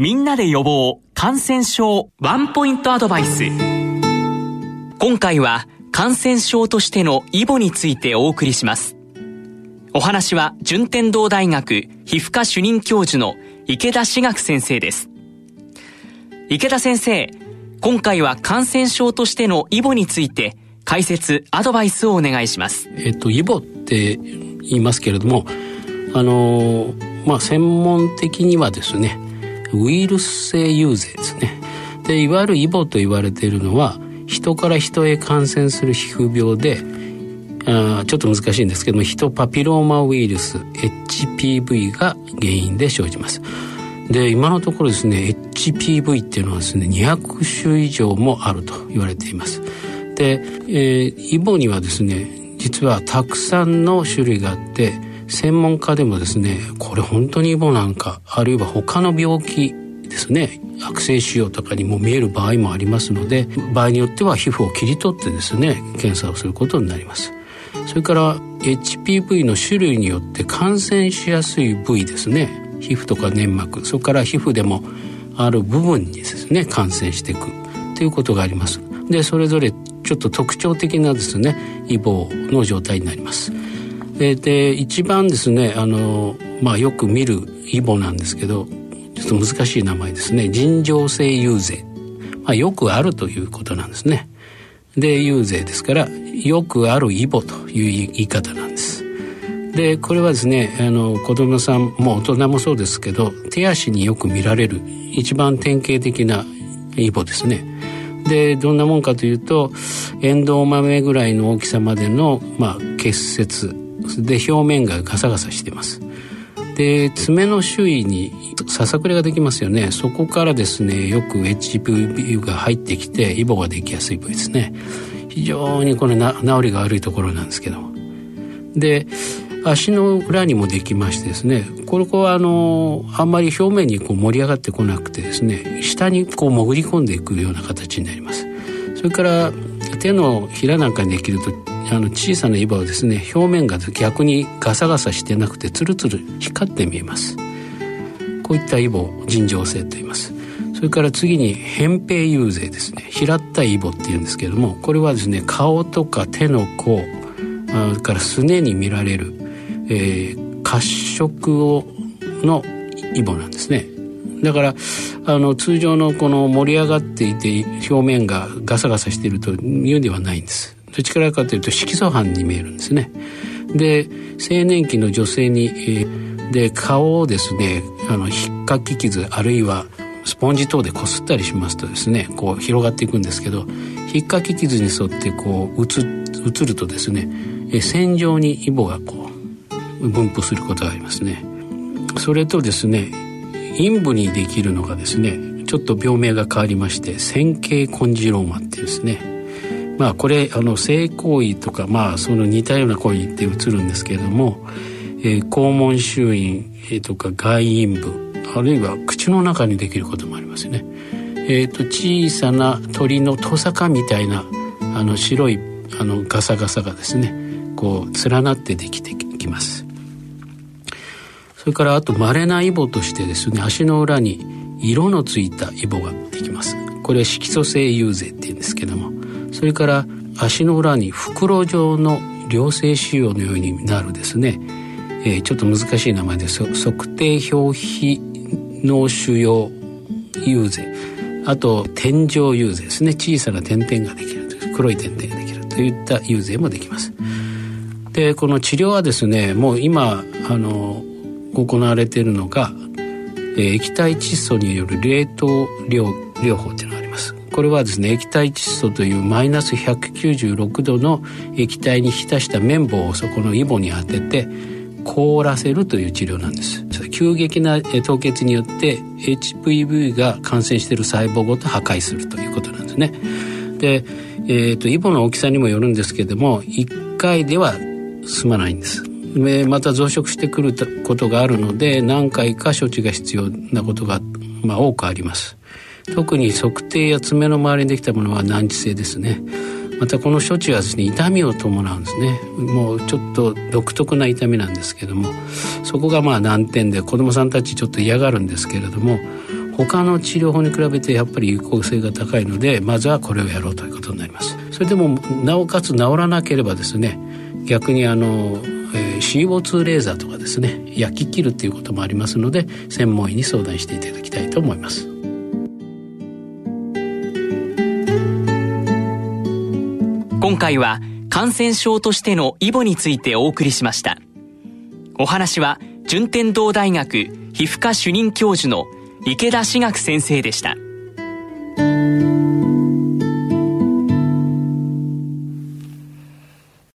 みんなで予防感染症ワンポイントアドバイス。今回は感染症としてのイボについてお送りします。お話は順天堂大学皮膚科主任教授の池田志学先生です。池田先生今回は感染症としてのイボについて解説アドバイスをお願いします。えっとイボって言いますけれどもあのまあ専門的にはですねウイルス性遊説ですね。でいわゆるイボと言われているのは人から人へ感染する皮膚病であちょっと難しいんですけどもヒトパピローマウイルス HPV が原因で生じます。で今のところですね HPV っていうのはですね200種以上もあると言われています。で、えー、イボにはですね実はたくさんの種類があって専門家でもですねこれ本当にイボなんかあるいは他の病気ですね悪性腫瘍とかにも見える場合もありますので場合によっては皮膚を切り取ってですね検査をすることになります。それから HPV の種類によって感染しやすい部位ですね皮膚とか粘膜それから皮膚でもある部分にですね感染していくということがあります。でそれぞれちょっと特徴的なですねイボの状態になります。でで一番ですねあの、まあ、よく見るイボなんですけどちょっと難しい名前ですね。尋常性遊説、まあ、よくあるということなんですね。で遊説ですからよくあるイボという言い方なんです。でこれはですねあの子供さんも大人もそうですけど手足によく見られる一番典型的なイボですね。でどんなもんかというとエンドウ豆ぐらいの大きさまでの、まあ、結節。で表面がガサガサしてます。で爪の周囲にささくれができますよね。そこからですねよく HPV が入ってきてイボができやすい部位ですね。非常にこれな治りが悪いところなんですけど。で足の裏にもできましてですねこれこはあのあんまり表面にこう盛り上がってこなくてですね下にこう潜り込んでいくような形になります。それから手のひらなんかにできるとあの小さなイボはですね表面が逆にガサガサしてなくてツルツル光って見えます。こういったイボ尋常性と言います。それから次に扁平遊勢ですね。平ったイボっていうんですけれどもこれはですね顔とか手の甲あからすねに見られるえー、褐色をのイボなんですね。だからあの通常のこの盛り上がっていて表面がガサガサしているというではないんです。どちらかというと色素斑に見えるんですね。で青年期の女性に、で顔をですねあの引っかき傷あるいはスポンジ等でこすったりしますとですねこう広がっていくんですけど引っかき傷に沿ってこう移るとですね線状にイボがこう分布することがありますね。それとですね陰部にできるのがですねちょっと病名が変わりまして線形コンジローマってですねまあこれあの性行為とかまあその似たような行為って映るんですけれども、えー、肛門周囲とか外陰部あるいは口の中にできることもありますよね。えーと、小さな鳥のトサカみたいなあの白いあのガサガサがですねこう連なってできてきます。それからあと稀なイボとしてですね足の裏に色のついたイボができますこれ色素性遊勢っていうんですけどもそれから足の裏に袋状の良性腫瘍のようになるですね、えー、ちょっと難しい名前です測定表皮脳腫瘍遊勢。あと天井遊勢ですね。小さな点々ができる黒い点々ができるといった遊勢もできます。でこの治療はですねもう今あの行われているのが、えー、液体窒素による冷凍療療法というのがこれはですね液体窒素というマイナス196度の液体に浸した綿棒をそこのイボに当てて凍らせるという治療なんです。急激な凍結によって HPV が感染している細胞ごと破壊するということなんですね。で、えーと、イボの大きさにもよるんですけども1回では済まないんです。また増殖してくることがあるので何回か処置が必要なことが、まあ、多くあります。特に測定や爪の周りにできたものは難治性ですね。またこの処置はですね痛みを伴うんですね。もうちょっと独特な痛みなんですけども。そこがまあ難点で子どもさんたちちょっと嫌がるんですけれども他の治療法に比べてやっぱり有効性が高いのでまずはこれをやろうということになります。それでもなおかつ治らなければですね逆にあの、えー、CO2 レーザーとかですね焼き切るっていうこともありますので専門医に相談していただきたいと思います。今回は感染症としてのイボについてお送りしましたお話は順天堂大学皮膚科主任教授の池田志学先生でした。